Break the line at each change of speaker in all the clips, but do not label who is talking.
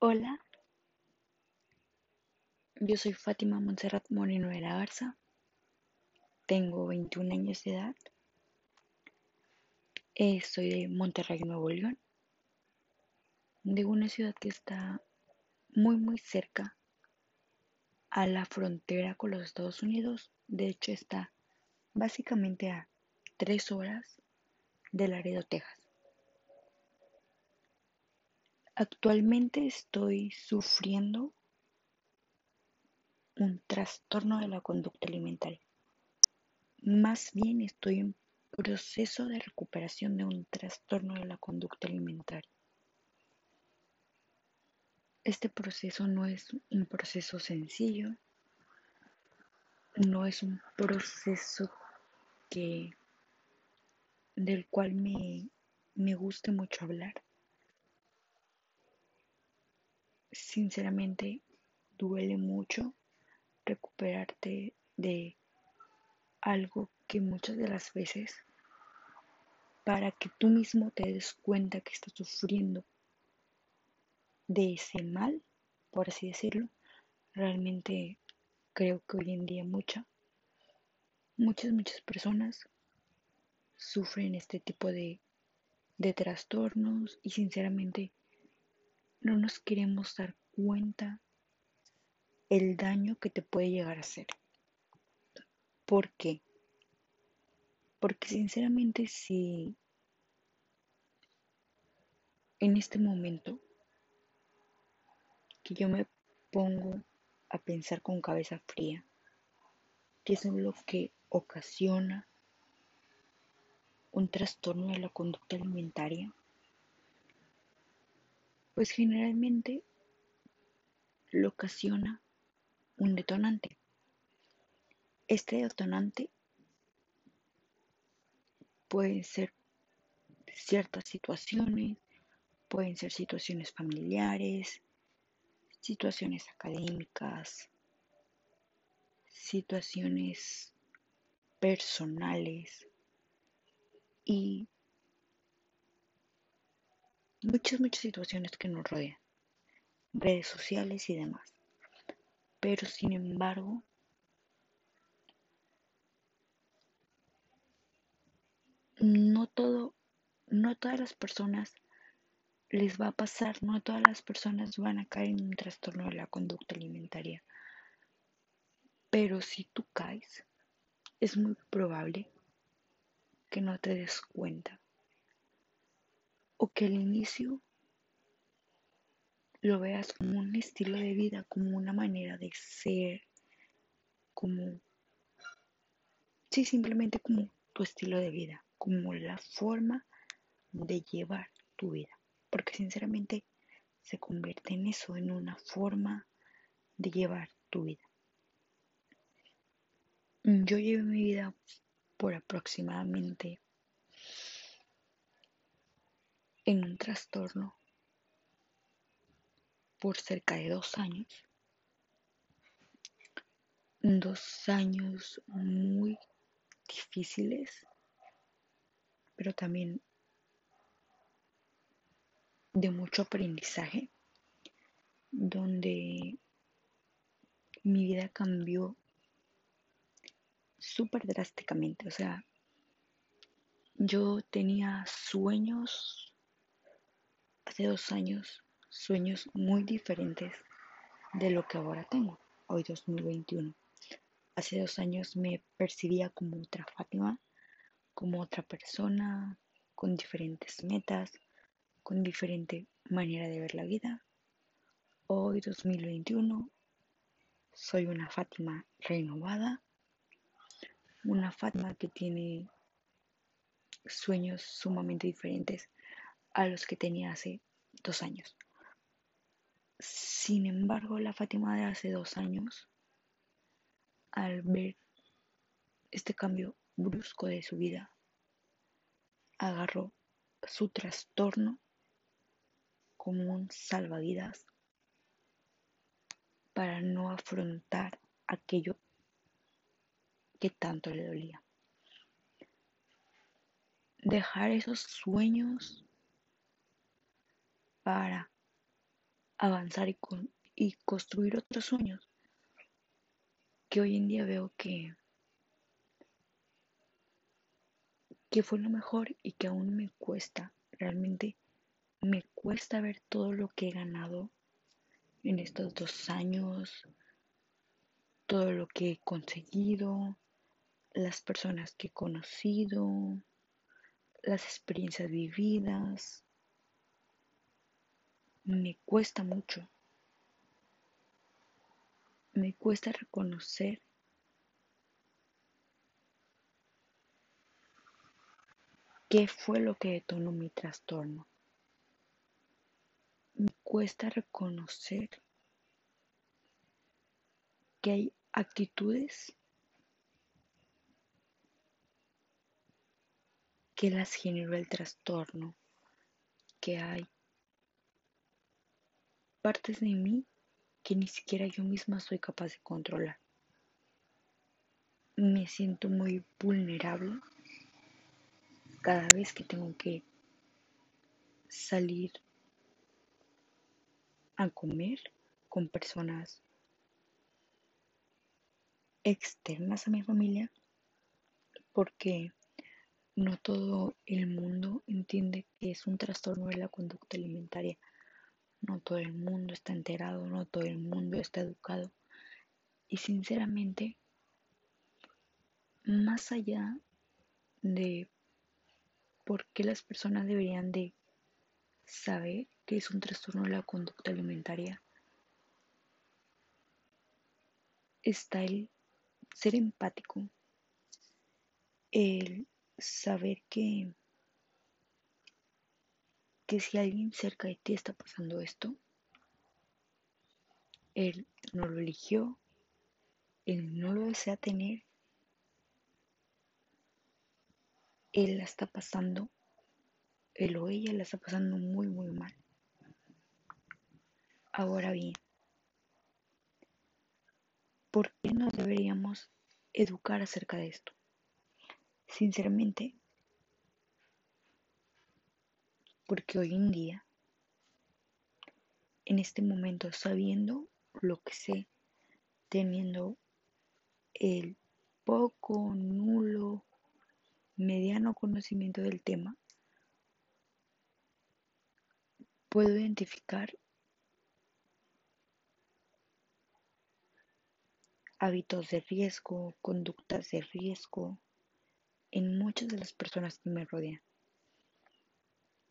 Hola, yo soy Fátima Montserrat Moreno de la Garza, tengo 21 años de edad, eh, soy de Monterrey, Nuevo León, de una ciudad que está muy muy cerca a la frontera con los Estados Unidos, de hecho está básicamente a tres horas de Laredo, Texas. Actualmente estoy sufriendo un trastorno de la conducta alimentaria. Más bien estoy en proceso de recuperación de un trastorno de la conducta alimentaria. Este proceso no es un proceso sencillo, no es un proceso que del cual me, me guste mucho hablar. Sinceramente, duele mucho recuperarte de algo que muchas de las veces para que tú mismo te des cuenta que estás sufriendo de ese mal, por así decirlo, realmente creo que hoy en día mucha, muchas, muchas personas sufren este tipo de, de trastornos y sinceramente no nos queremos dar cuenta el daño que te puede llegar a hacer. ¿Por qué? Porque sinceramente si en este momento que yo me pongo a pensar con cabeza fría, qué es lo que ocasiona un trastorno de la conducta alimentaria, pues generalmente lo ocasiona un detonante. Este detonante puede ser ciertas situaciones, pueden ser situaciones familiares, situaciones académicas, situaciones personales y muchas, muchas situaciones que nos rodean, redes sociales y demás. Pero sin embargo, no todo, no todas las personas les va a pasar, no todas las personas van a caer en un trastorno de la conducta alimentaria. Pero si tú caes, es muy probable que no te des cuenta o que al inicio lo veas como un estilo de vida, como una manera de ser, como, sí, simplemente como tu estilo de vida, como la forma de llevar tu vida. Porque sinceramente se convierte en eso, en una forma de llevar tu vida. Yo llevo mi vida por aproximadamente en un trastorno por cerca de dos años. Dos años muy difíciles, pero también de mucho aprendizaje, donde mi vida cambió súper drásticamente. O sea, yo tenía sueños hace dos años sueños muy diferentes de lo que ahora tengo, hoy 2021. Hace dos años me percibía como otra Fátima, como otra persona, con diferentes metas, con diferente manera de ver la vida. Hoy 2021 soy una Fátima renovada, una Fátima que tiene sueños sumamente diferentes a los que tenía hace dos años. Sin embargo, la Fátima de hace dos años, al ver este cambio brusco de su vida, agarró su trastorno como un salvavidas para no afrontar aquello que tanto le dolía. Dejar esos sueños para avanzar y, y construir otros sueños que hoy en día veo que, que fue lo mejor y que aún me cuesta, realmente me cuesta ver todo lo que he ganado en estos dos años, todo lo que he conseguido, las personas que he conocido, las experiencias vividas. Me cuesta mucho. Me cuesta reconocer qué fue lo que detonó mi trastorno. Me cuesta reconocer que hay actitudes que las generó el trastorno, que hay partes de mí que ni siquiera yo misma soy capaz de controlar. Me siento muy vulnerable cada vez que tengo que salir a comer con personas externas a mi familia porque no todo el mundo entiende que es un trastorno de la conducta alimentaria. No todo el mundo está enterado, no todo el mundo está educado. Y sinceramente, más allá de por qué las personas deberían de saber que es un trastorno de la conducta alimentaria, está el ser empático, el saber que, que si alguien cerca de ti está pasando esto, él no lo eligió, él no lo desea tener, él la está pasando, él o ella la está pasando muy, muy mal. Ahora bien, ¿por qué nos deberíamos educar acerca de esto? Sinceramente, porque hoy en día, en este momento, sabiendo lo que sé, teniendo el poco, nulo, mediano conocimiento del tema, puedo identificar hábitos de riesgo, conductas de riesgo, en muchas de las personas que me rodean.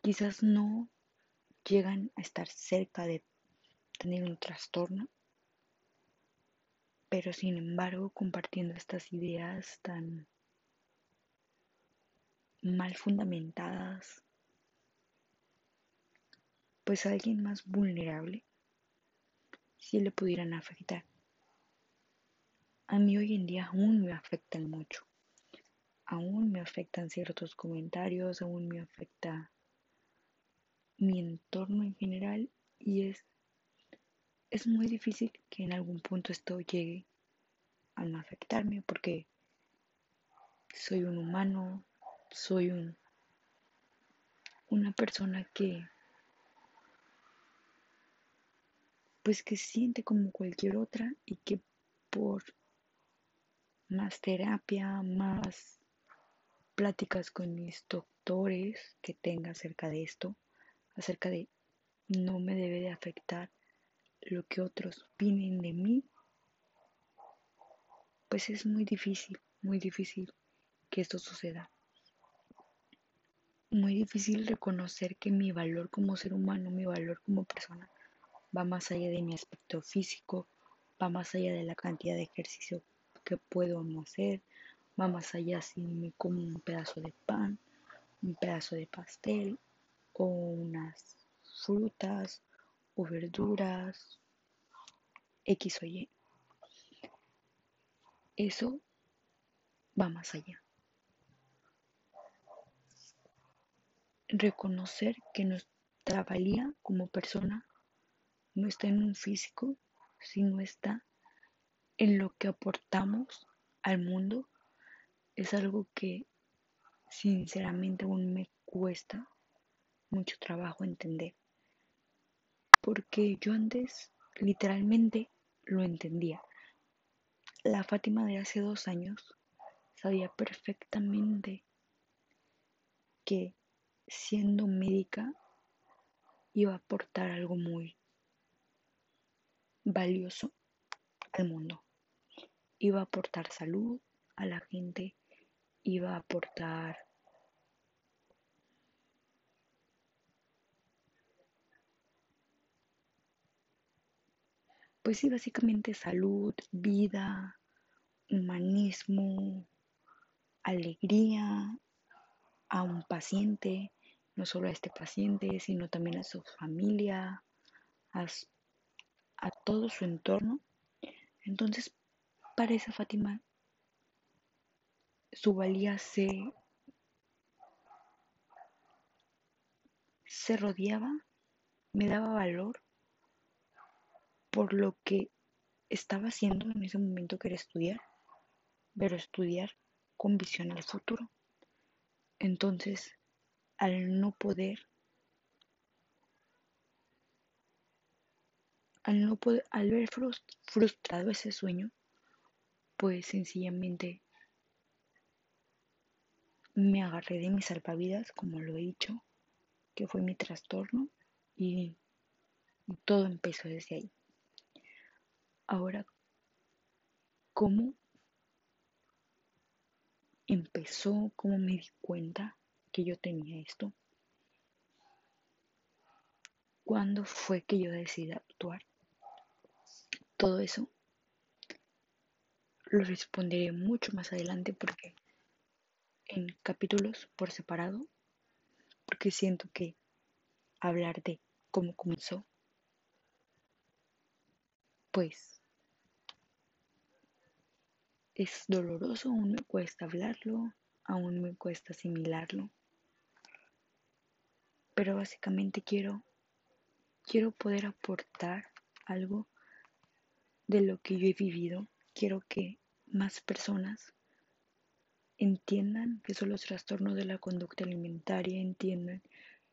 Quizás no llegan a estar cerca de tener un trastorno, pero sin embargo compartiendo estas ideas tan mal fundamentadas, pues alguien más vulnerable si le pudieran afectar. A mí hoy en día aún me afectan mucho aún me afectan ciertos comentarios, aún me afecta mi entorno en general y es, es muy difícil que en algún punto esto llegue a no afectarme porque soy un humano, soy un, una persona que pues que siente como cualquier otra y que por más terapia, más pláticas con mis doctores que tenga acerca de esto, acerca de no me debe de afectar lo que otros opinen de mí, pues es muy difícil, muy difícil que esto suceda. Muy difícil reconocer que mi valor como ser humano, mi valor como persona, va más allá de mi aspecto físico, va más allá de la cantidad de ejercicio que puedo hacer, va más allá si me como un pedazo de pan, un pedazo de pastel o unas frutas o verduras, X o Y. Eso va más allá. Reconocer que nuestra valía como persona no está en un físico, sino está en lo que aportamos al mundo es algo que sinceramente aún me cuesta mucho trabajo entender. porque yo antes literalmente lo entendía. La Fátima de hace dos años sabía perfectamente que siendo médica iba a aportar algo muy valioso al mundo. Iba a aportar salud a la gente, iba a aportar pues sí, básicamente salud, vida, humanismo, alegría a un paciente, no solo a este paciente, sino también a su familia, a, a todo su entorno. Entonces, para esa Fátima, su valía se, se rodeaba, me daba valor por lo que estaba haciendo en ese momento que era estudiar, pero estudiar con visión al futuro. Entonces, al no poder, al no poder, al ver frustrado ese sueño, pues sencillamente me agarré de mis salvavidas, como lo he dicho, que fue mi trastorno, y todo empezó desde ahí. Ahora, ¿cómo empezó? ¿Cómo me di cuenta que yo tenía esto? ¿Cuándo fue que yo decidí actuar? Todo eso lo responderé mucho más adelante porque en capítulos por separado, porque siento que hablar de cómo comenzó, pues es doloroso, aún me cuesta hablarlo, aún me cuesta asimilarlo. Pero básicamente quiero quiero poder aportar algo de lo que yo he vivido. Quiero que más personas entiendan que son los trastornos de la conducta alimentaria, entiendan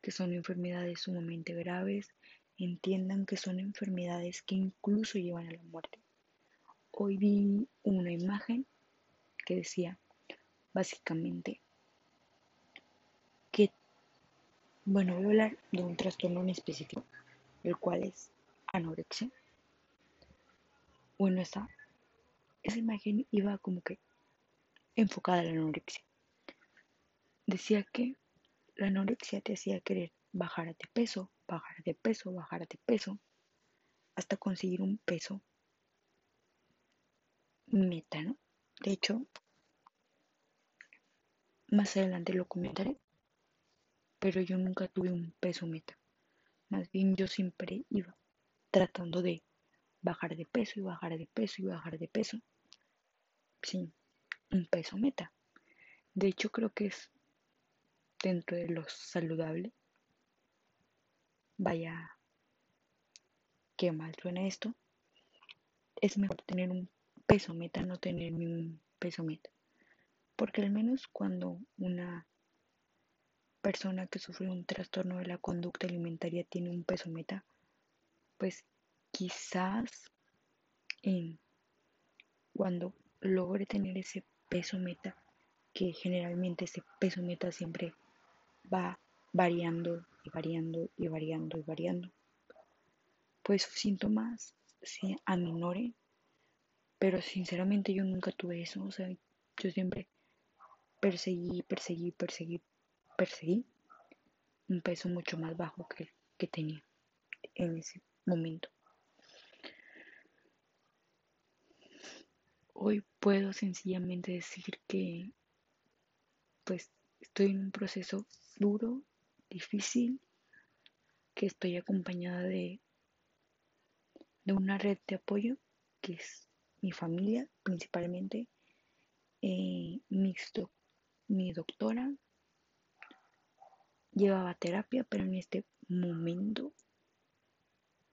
que son enfermedades sumamente graves, entiendan que son enfermedades que incluso llevan a la muerte hoy vi una imagen que decía básicamente que, bueno, voy a hablar de un trastorno en específico, el cual es anorexia. Bueno, esa, esa imagen iba como que enfocada a la anorexia. Decía que la anorexia te hacía querer bajar de peso, bajar de peso, bajar de peso, hasta conseguir un peso meta, ¿no? De hecho, más adelante lo comentaré, pero yo nunca tuve un peso meta. Más bien yo siempre iba tratando de bajar de peso y bajar de peso y bajar de peso sin un peso meta. De hecho, creo que es dentro de lo saludable. Vaya, qué mal suena esto. Es mejor tener un peso meta, no tener ni un peso meta. Porque al menos cuando una persona que sufre un trastorno de la conducta alimentaria tiene un peso meta, pues quizás cuando logre tener ese peso meta, que generalmente ese peso meta siempre va variando y variando y variando y variando, pues sus síntomas se aminoren pero sinceramente yo nunca tuve eso, o sea, yo siempre perseguí, perseguí, perseguí, perseguí un peso mucho más bajo que, que tenía en ese momento. Hoy puedo sencillamente decir que pues estoy en un proceso duro, difícil, que estoy acompañada de, de una red de apoyo que es mi familia principalmente, eh, mi doctora llevaba terapia, pero en este momento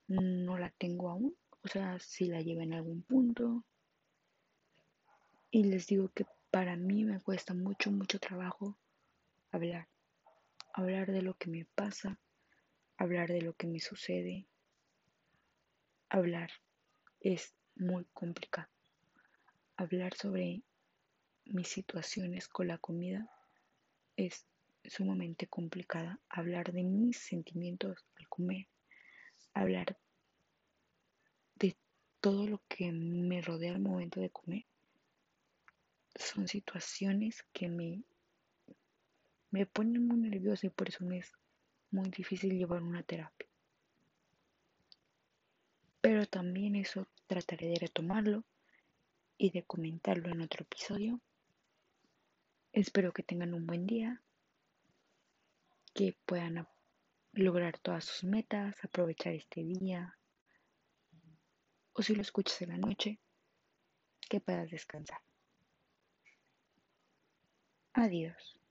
no la tengo aún, o sea, si la lleva en algún punto. Y les digo que para mí me cuesta mucho, mucho trabajo hablar, hablar de lo que me pasa, hablar de lo que me sucede, hablar es muy complicado. Hablar sobre mis situaciones con la comida es sumamente complicada. Hablar de mis sentimientos al comer, hablar de todo lo que me rodea al momento de comer, son situaciones que me, me ponen muy nerviosa y por eso me es muy difícil llevar una terapia. Pero también eso trataré de retomarlo y de comentarlo en otro episodio. Espero que tengan un buen día, que puedan lograr todas sus metas, aprovechar este día, o si lo escuchas en la noche, que puedas descansar. Adiós.